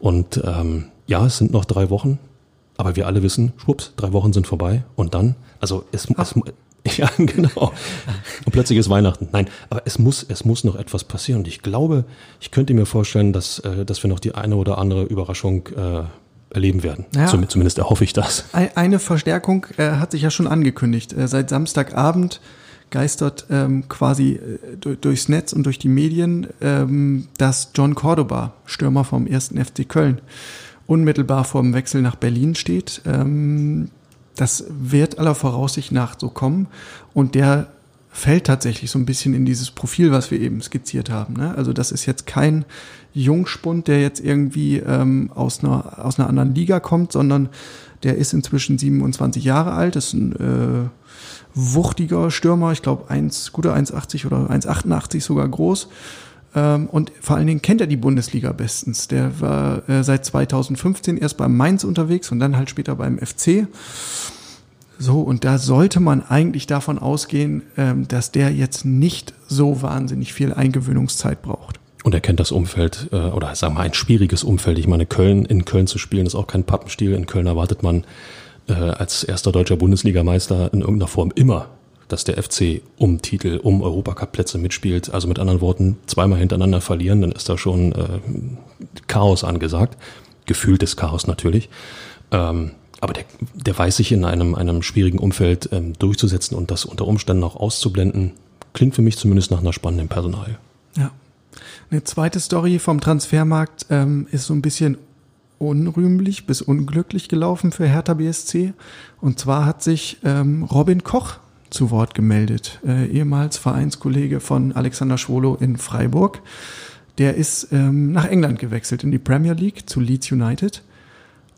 Und ähm, ja, es sind noch drei Wochen. Aber wir alle wissen, schwupps, drei Wochen sind vorbei und dann, also es, es ja, genau. Und plötzlich ist Weihnachten. Nein, aber es muss, es muss noch etwas passieren. Und ich glaube, ich könnte mir vorstellen, dass, äh, dass wir noch die eine oder andere Überraschung äh, erleben werden. Ja. Zumindest erhoffe ich das. Eine Verstärkung äh, hat sich ja schon angekündigt. Äh, seit Samstagabend geistert ähm, quasi äh, durchs Netz und durch die Medien, ähm, dass John Cordoba, Stürmer vom ersten FC Köln, unmittelbar vor dem Wechsel nach Berlin steht. Ähm, das wird aller Voraussicht nach so kommen. Und der fällt tatsächlich so ein bisschen in dieses Profil, was wir eben skizziert haben. Ne? Also das ist jetzt kein Jungspund, der jetzt irgendwie ähm, aus, einer, aus einer anderen Liga kommt, sondern der ist inzwischen 27 Jahre alt, ist ein äh, wuchtiger Stürmer, ich glaube eins, guter 1,80 oder 1,88 sogar groß ähm, und vor allen Dingen kennt er die Bundesliga bestens. Der war äh, seit 2015 erst beim Mainz unterwegs und dann halt später beim FC. So, und da sollte man eigentlich davon ausgehen, ähm, dass der jetzt nicht so wahnsinnig viel Eingewöhnungszeit braucht. und er kennt das Umfeld äh, oder sagen wir mal ein schwieriges Umfeld. Ich meine, Köln in Köln zu spielen ist auch kein Pappenstiel. In Köln erwartet man äh, als erster deutscher Bundesligameister in irgendeiner Form immer, dass der FC um Titel, um Europacup-Plätze mitspielt. Also mit anderen Worten, zweimal hintereinander verlieren, dann ist da schon äh, Chaos angesagt. Gefühltes Chaos natürlich. Ähm, aber der, der weiß sich in einem, einem schwierigen Umfeld ähm, durchzusetzen und das unter Umständen auch auszublenden. Klingt für mich zumindest nach einer spannenden Personal. Ja. Eine zweite Story vom Transfermarkt ähm, ist so ein bisschen unrühmlich bis unglücklich gelaufen für Hertha BSC. Und zwar hat sich ähm, Robin Koch zu Wort gemeldet, äh, ehemals Vereinskollege von Alexander Schwolo in Freiburg. Der ist ähm, nach England gewechselt in die Premier League zu Leeds United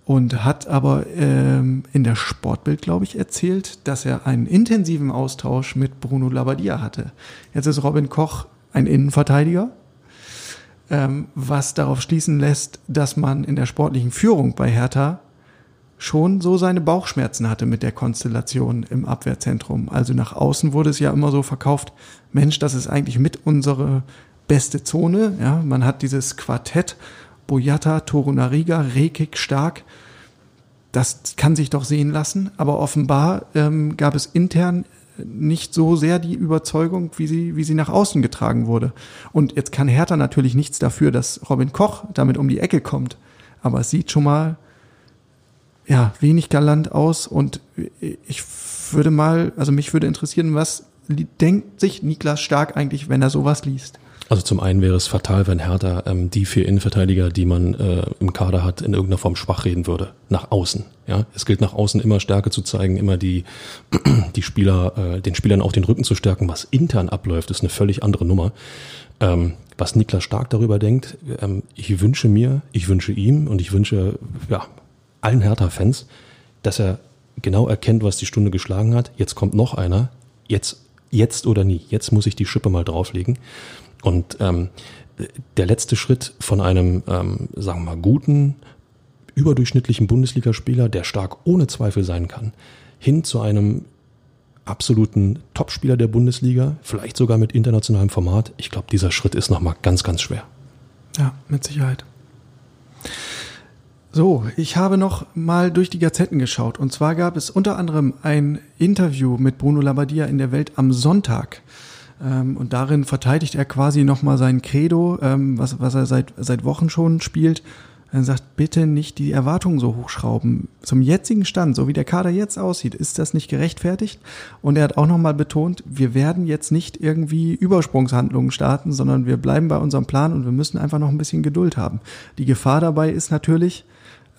und hat aber ähm, in der Sportbild, glaube ich, erzählt, dass er einen intensiven Austausch mit Bruno Labbadia hatte. Jetzt ist Robin Koch ein Innenverteidiger, ähm, was darauf schließen lässt, dass man in der sportlichen Führung bei Hertha schon so seine Bauchschmerzen hatte mit der Konstellation im Abwehrzentrum. Also nach außen wurde es ja immer so verkauft, Mensch, das ist eigentlich mit unsere beste Zone. Ja, man hat dieses Quartett, Boyata, Torunariga, Rekik, Stark. Das kann sich doch sehen lassen, aber offenbar ähm, gab es intern nicht so sehr die Überzeugung, wie sie, wie sie nach außen getragen wurde. Und jetzt kann Hertha natürlich nichts dafür, dass Robin Koch damit um die Ecke kommt. Aber es sieht schon mal, ja, wenig galant aus und ich würde mal, also mich würde interessieren, was denkt sich Niklas Stark eigentlich, wenn er sowas liest? Also zum einen wäre es fatal, wenn Hertha ähm, die vier Innenverteidiger, die man äh, im Kader hat, in irgendeiner Form schwach reden würde. Nach außen. Ja, es gilt nach außen immer Stärke zu zeigen, immer die die Spieler, äh, den Spielern auch den Rücken zu stärken. Was intern abläuft, ist eine völlig andere Nummer. Ähm, was Niklas Stark darüber denkt, ähm, ich wünsche mir, ich wünsche ihm und ich wünsche ja allen Hertha-Fans, dass er genau erkennt, was die Stunde geschlagen hat. Jetzt kommt noch einer. Jetzt jetzt oder nie. Jetzt muss ich die Schippe mal drauflegen. Und ähm, der letzte Schritt von einem, ähm, sagen wir mal, guten, überdurchschnittlichen Bundesligaspieler, der stark ohne Zweifel sein kann, hin zu einem absoluten Topspieler der Bundesliga, vielleicht sogar mit internationalem Format. Ich glaube, dieser Schritt ist nochmal ganz, ganz schwer. Ja, mit Sicherheit. So, ich habe noch mal durch die Gazetten geschaut. Und zwar gab es unter anderem ein Interview mit Bruno Labbadia in der Welt am Sonntag. Ähm, und darin verteidigt er quasi nochmal sein Credo, ähm, was, was er seit, seit Wochen schon spielt. Er sagt, bitte nicht die Erwartungen so hochschrauben. Zum jetzigen Stand, so wie der Kader jetzt aussieht, ist das nicht gerechtfertigt. Und er hat auch nochmal betont, wir werden jetzt nicht irgendwie Übersprungshandlungen starten, sondern wir bleiben bei unserem Plan und wir müssen einfach noch ein bisschen Geduld haben. Die Gefahr dabei ist natürlich,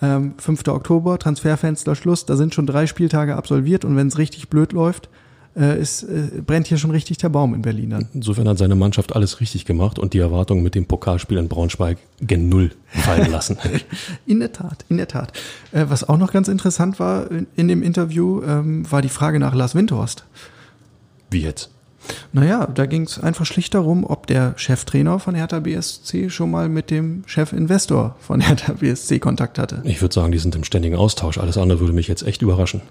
ähm, 5. Oktober, Transferfenster Schluss, da sind schon drei Spieltage absolviert und wenn es richtig blöd läuft, äh, ist, äh, brennt hier schon richtig der Baum in Berlin dann. Insofern hat seine Mannschaft alles richtig gemacht und die Erwartungen mit dem Pokalspiel in Braunschweig gen Null fallen lassen. in der Tat, in der Tat. Äh, was auch noch ganz interessant war in, in dem Interview, ähm, war die Frage nach Lars Windhorst. Wie jetzt? Naja, da ging es einfach schlicht darum, ob der Cheftrainer von Hertha BSC schon mal mit dem Chefinvestor von Hertha BSC Kontakt hatte. Ich würde sagen, die sind im ständigen Austausch. Alles andere würde mich jetzt echt überraschen.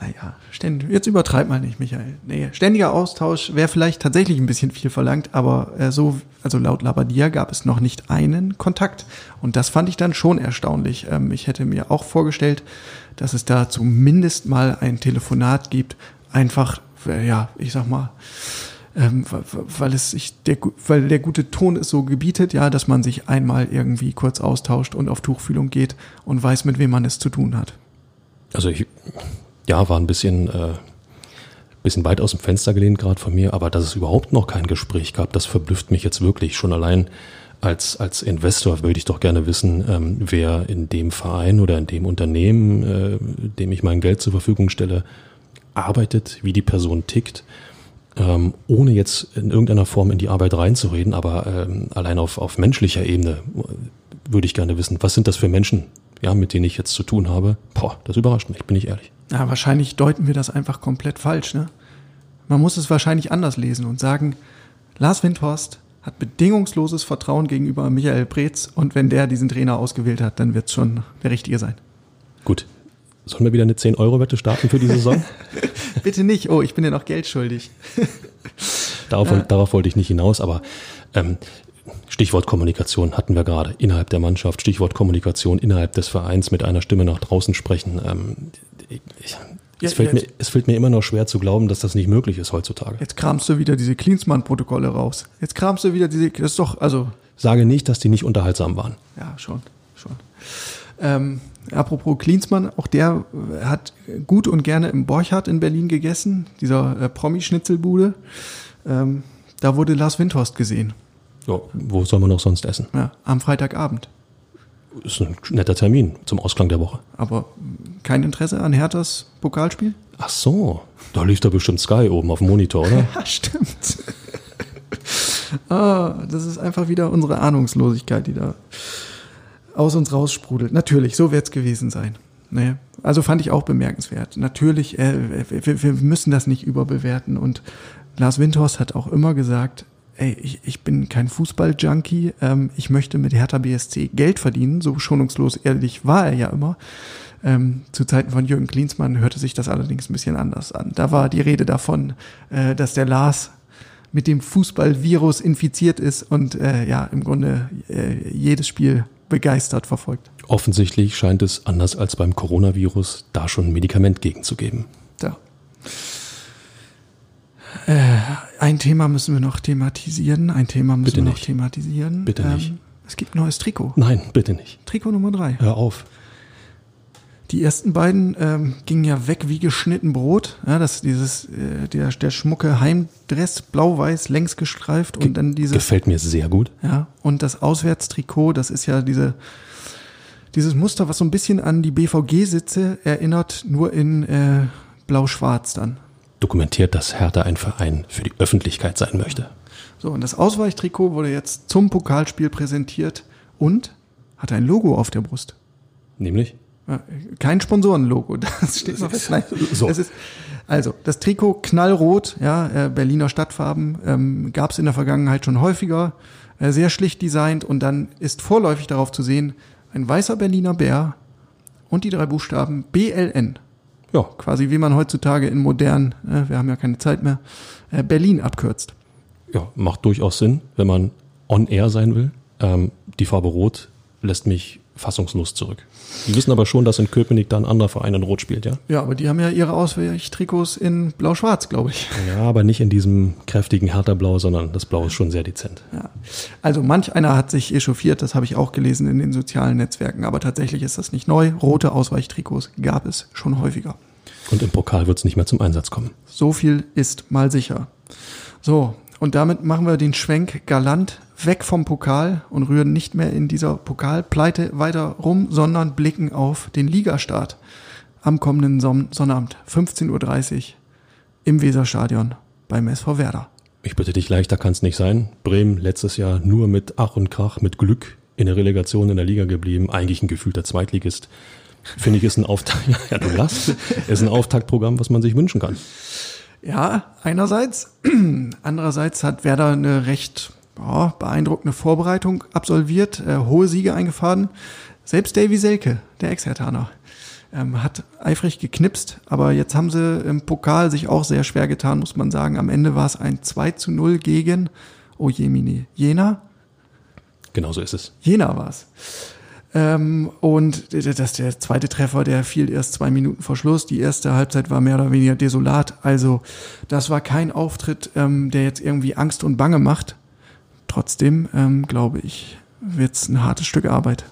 Naja, ständig, jetzt übertreib mal nicht, Michael. Nee, ständiger Austausch wäre vielleicht tatsächlich ein bisschen viel verlangt, aber äh, so, also laut Labadia gab es noch nicht einen Kontakt. Und das fand ich dann schon erstaunlich. Ähm, ich hätte mir auch vorgestellt, dass es da zumindest mal ein Telefonat gibt, einfach ja, ich sag mal, ähm, weil es sich der, weil der gute Ton es so gebietet, ja, dass man sich einmal irgendwie kurz austauscht und auf Tuchfühlung geht und weiß, mit wem man es zu tun hat. Also ich, ja, war ein bisschen, äh, bisschen weit aus dem Fenster gelehnt gerade von mir, aber dass es überhaupt noch kein Gespräch gab, das verblüfft mich jetzt wirklich. Schon allein als, als Investor würde ich doch gerne wissen, ähm, wer in dem Verein oder in dem Unternehmen, äh, dem ich mein Geld zur Verfügung stelle, arbeitet, wie die Person tickt, ähm, ohne jetzt in irgendeiner Form in die Arbeit reinzureden, aber ähm, allein auf, auf menschlicher Ebene würde ich gerne wissen, was sind das für Menschen, ja, mit denen ich jetzt zu tun habe? Boah, das überrascht mich, bin ich ehrlich. Ja, wahrscheinlich deuten wir das einfach komplett falsch, ne? Man muss es wahrscheinlich anders lesen und sagen, Lars Windhorst hat bedingungsloses Vertrauen gegenüber Michael Preetz und wenn der diesen Trainer ausgewählt hat, dann wird es schon der Richtige sein. Gut, Sollen wir wieder eine 10-Euro-Wette starten für die Saison? Bitte nicht. Oh, ich bin ja noch Geld schuldig. darauf, ja. darauf wollte ich nicht hinaus, aber ähm, Stichwort Kommunikation hatten wir gerade innerhalb der Mannschaft, Stichwort Kommunikation innerhalb des Vereins mit einer Stimme nach draußen sprechen. Ähm, ich, es, Ja, fällt jetzt- mir, es fällt mir immer noch schwer zu glauben, dass das nicht möglich ist heutzutage. Jetzt kramst du wieder diese Klinsmann-Protokolle raus. Jetzt kramst du wieder diese, das ist doch, also, Sage nicht, dass die nicht unterhaltsam waren. ja, schon, schon. Ähm, apropos Klinsmann, auch der hat gut und gerne im Borchardt in Berlin gegessen, dieser äh, Promi-Schnitzelbude. Ähm, da wurde Lars Windhorst gesehen, Ja, wo soll man noch sonst essen? ja, am Freitagabend. Ist ein netter Termin zum Ausklang der Woche. Aber kein Interesse an Herthas Pokalspiel? Ach so, da lief da bestimmt Sky oben auf dem Monitor, oder? Ja, stimmt. ah, das ist einfach wieder unsere Ahnungslosigkeit, die da aus uns raussprudelt. Natürlich, so wird es gewesen sein. Ne? Also fand ich auch bemerkenswert. Natürlich, äh, wir, wir müssen das nicht überbewerten. Und Lars Windhorst hat auch immer gesagt, ey, ich, ich bin kein Fußball-Junkie, ähm, ich möchte mit Hertha BSC Geld verdienen. So schonungslos ehrlich war er ja immer. Ähm, zu Zeiten von Jürgen Klinsmann hörte sich das allerdings ein bisschen anders an. Da war die Rede davon, äh, dass der Lars mit dem Fußballvirus infiziert ist und äh, ja, im Grunde äh, jedes Spiel begeistert verfolgt. Offensichtlich scheint es, anders als beim Coronavirus, da schon ein Medikament gegenzugeben. Da. Äh, ein Thema müssen wir noch thematisieren. Ein Thema müssen Bitte wir noch nicht. thematisieren. Bitte nicht. Es gibt ein neues Trikot. Nein, bitte nicht. Trikot Nummer drei. Hör auf. Die ersten beiden ähm, gingen ja weg wie geschnitten Brot. Ja, das dieses äh, der, der schmucke Heimdress, blau-weiß, längs gestreift und dann dieses Gefällt mir sehr gut. ja und das Auswärtstrikot. Das ist ja diese dieses Muster, was so ein bisschen an die BVG-Sitze erinnert, nur in äh, blau-schwarz dann. Dokumentiert, dass Hertha ein Verein für die Öffentlichkeit sein möchte. So und das Ausweichtrikot wurde jetzt zum Pokalspiel präsentiert und hat ein Logo auf der Brust. Nämlich? Kein Sponsorenlogo, das steht noch fest. Nein, So. es ist, also, das Trikot knallrot, ja, äh, Berliner Stadtfarben, ähm, gab es in der Vergangenheit schon häufiger, äh, sehr schlicht designt und dann ist vorläufig darauf zu sehen, ein weißer Berliner Bär und die drei Buchstaben BLN. Ja, Quasi wie man heutzutage in modern, äh, wir haben ja keine Zeit mehr, äh, Berlin abkürzt. ja, macht durchaus Sinn, wenn man on air sein will. Ähm, die Farbe Rot lässt mich fassungslos zurück. Die wissen aber schon, dass in Köpenick da ein anderer Verein in Rot spielt, ja? Ja, aber die haben ja ihre Ausweichtrikots in blau-schwarz, glaube ich. Ja, aber nicht in diesem kräftigen Hertha-Blau, sondern das Blau ist schon sehr dezent. Ja. Also manch einer hat sich echauffiert, das habe ich auch gelesen in den sozialen Netzwerken, aber tatsächlich ist das nicht neu. Rote Ausweichtrikots gab es schon häufiger. Und im Pokal wird es nicht mehr zum Einsatz kommen. So viel ist mal sicher. So, und damit machen wir den Schwenk galant weg vom Pokal und rühren nicht mehr in dieser Pokalpleite weiter rum, sondern blicken auf den Ligastart am kommenden Son Sonnabend, 15.30 Uhr im Weserstadion beim SV Werder. Ich bitte dich, leichter kann es nicht sein. Bremen letztes Jahr nur mit Ach und Krach, mit Glück in der Relegation in der Liga geblieben. Eigentlich ein gefühlter Zweitligist. Finde ich, ist ein Auftakt, ja, du lachst, ist ein Auftaktprogramm, was man sich wünschen kann. Ja, einerseits. Andererseits hat Werder eine recht ja, beeindruckende Vorbereitung absolviert, äh, hohe Siege eingefahren. Selbst Davy Selke, der Ex-Hertaner, ähm, hat eifrig geknipst, aber jetzt haben sie im Pokal sich auch sehr schwer getan, muss man sagen. Am Ende war es ein 2 zu 0 gegen, oh Jemine, Jena? Genauso ist es. Jena war es. Ähm, und das der zweite Treffer, der fiel erst zwei Minuten vor Schluss. Die erste Halbzeit war mehr oder weniger desolat. Also das war kein Auftritt, ähm, der jetzt irgendwie Angst und Bange macht. Trotzdem ähm, glaube ich, wird's ein hartes Stück Arbeit.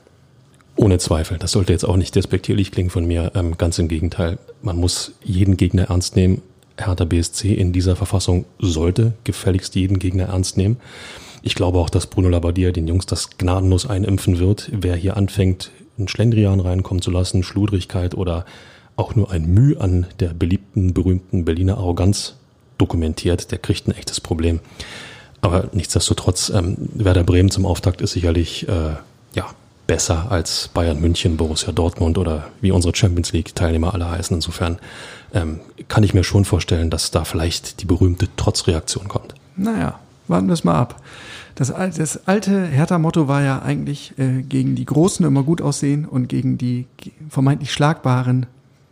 Ohne Zweifel. Das sollte jetzt auch nicht despektierlich klingen von mir. Ähm, ganz im Gegenteil. Man muss jeden Gegner ernst nehmen. Hertha BSC in dieser Verfassung sollte gefälligst jeden Gegner ernst nehmen. Ich glaube auch, dass Bruno Labbadia den Jungs das gnadenlos einimpfen wird. Wer hier anfängt, einen Schlendrian reinkommen zu lassen, Schludrigkeit oder auch nur ein Mühe an der beliebten, berühmten Berliner Arroganz dokumentiert, der kriegt ein echtes Problem. Aber nichtsdestotrotz, ähm, Werder Bremen zum Auftakt ist sicherlich äh, ja, besser als Bayern München, Borussia Dortmund oder wie unsere Champions League-Teilnehmer alle heißen. Insofern ähm, kann ich mir schon vorstellen, dass da vielleicht die berühmte Trotzreaktion kommt. Naja, warten wir es mal ab. Das, das alte Hertha-Motto war ja eigentlich äh, gegen die Großen immer gut aussehen und gegen die vermeintlich Schlagbaren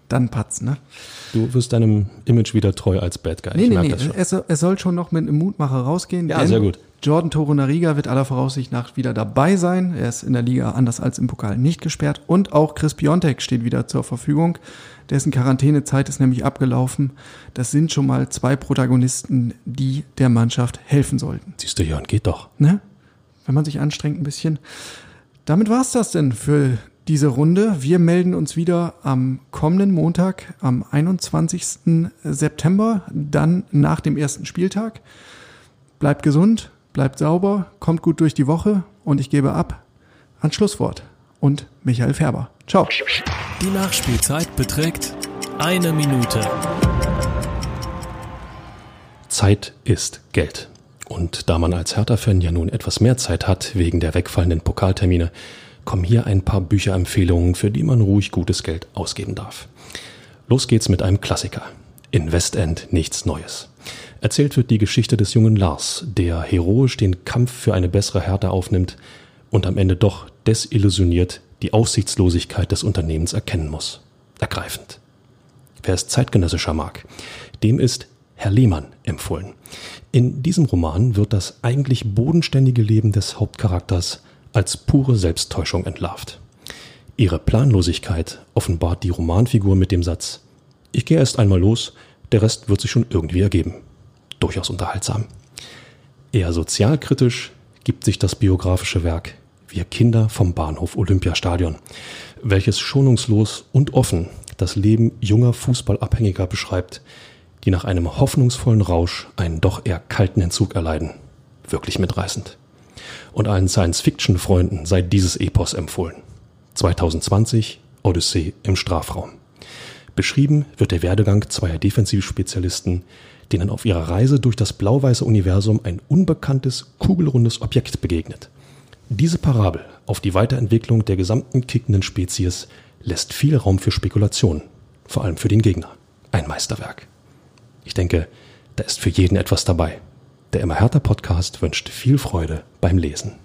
dann patzen. Ne? Du wirst deinem Image wieder treu als Bad Guy. Nee, ich nee, merke nee. das schon. Es, soll- es soll schon noch mit einem Mutmacher rausgehen. Ja, sehr gut. Jordan Torunariga wird aller Voraussicht nach wieder dabei sein. Er ist in der Liga anders als im Pokal nicht gesperrt. Und auch Chris Piontek steht wieder zur Verfügung. Dessen Quarantänezeit ist nämlich abgelaufen. Das sind schon mal zwei Protagonisten, die der Mannschaft helfen sollten. Siehst du, Jörn, geht doch. Ne? Wenn man sich anstrengt ein bisschen. Damit war's das denn für diese Runde. Wir melden uns wieder am kommenden Montag, am 21. September, dann nach dem ersten Spieltag. Bleibt gesund, bleibt sauber, kommt gut durch die Woche und ich gebe ab ans Schlusswort und Michael Färber. Ciao. Die Nachspielzeit beträgt eine Minute. Zeit ist Geld. Und da man als Hertha-Fan ja nun etwas mehr Zeit hat wegen der wegfallenden Pokaltermine, kommen hier ein paar Bücherempfehlungen, für die man ruhig gutes Geld ausgeben darf. Los geht's mit einem Klassiker. In Westend nichts Neues. Erzählt wird die Geschichte des jungen Lars, der heroisch den Kampf für eine bessere Härte aufnimmt und am Ende doch desillusioniert die Aussichtslosigkeit des Unternehmens erkennen muss. Ergreifend. Wer es zeitgenössischer mag, dem ist Herr Lehmann empfohlen. In diesem Roman wird das eigentlich bodenständige Leben des Hauptcharakters als pure Selbsttäuschung entlarvt. Ihre Planlosigkeit offenbart die Romanfigur mit dem Satz Ich gehe erst einmal los, der Rest wird sich schon irgendwie ergeben. Durchaus unterhaltsam. Eher sozialkritisch gibt sich das biografische Werk Wir Kinder vom Bahnhof Olympiastadion, welches schonungslos und offen das Leben junger Fußballabhängiger beschreibt, die nach einem hoffnungsvollen Rausch einen doch eher kalten Entzug erleiden. Wirklich mitreißend und allen Science-Fiction-Freunden sei dieses Epos empfohlen. 2020 Odyssee im Strafraum. Beschrieben wird der Werdegang zweier Defensivspezialisten, denen auf ihrer Reise durch das blau-weiße Universum ein unbekanntes, kugelrundes Objekt begegnet. Diese Parabel auf die Weiterentwicklung der gesamten kickenden Spezies lässt viel Raum für Spekulation, vor allem für den Gegner. Ein Meisterwerk. Ich denke, da ist für jeden etwas dabei. Der Immer härter Podcast wünscht viel Freude beim Lesen.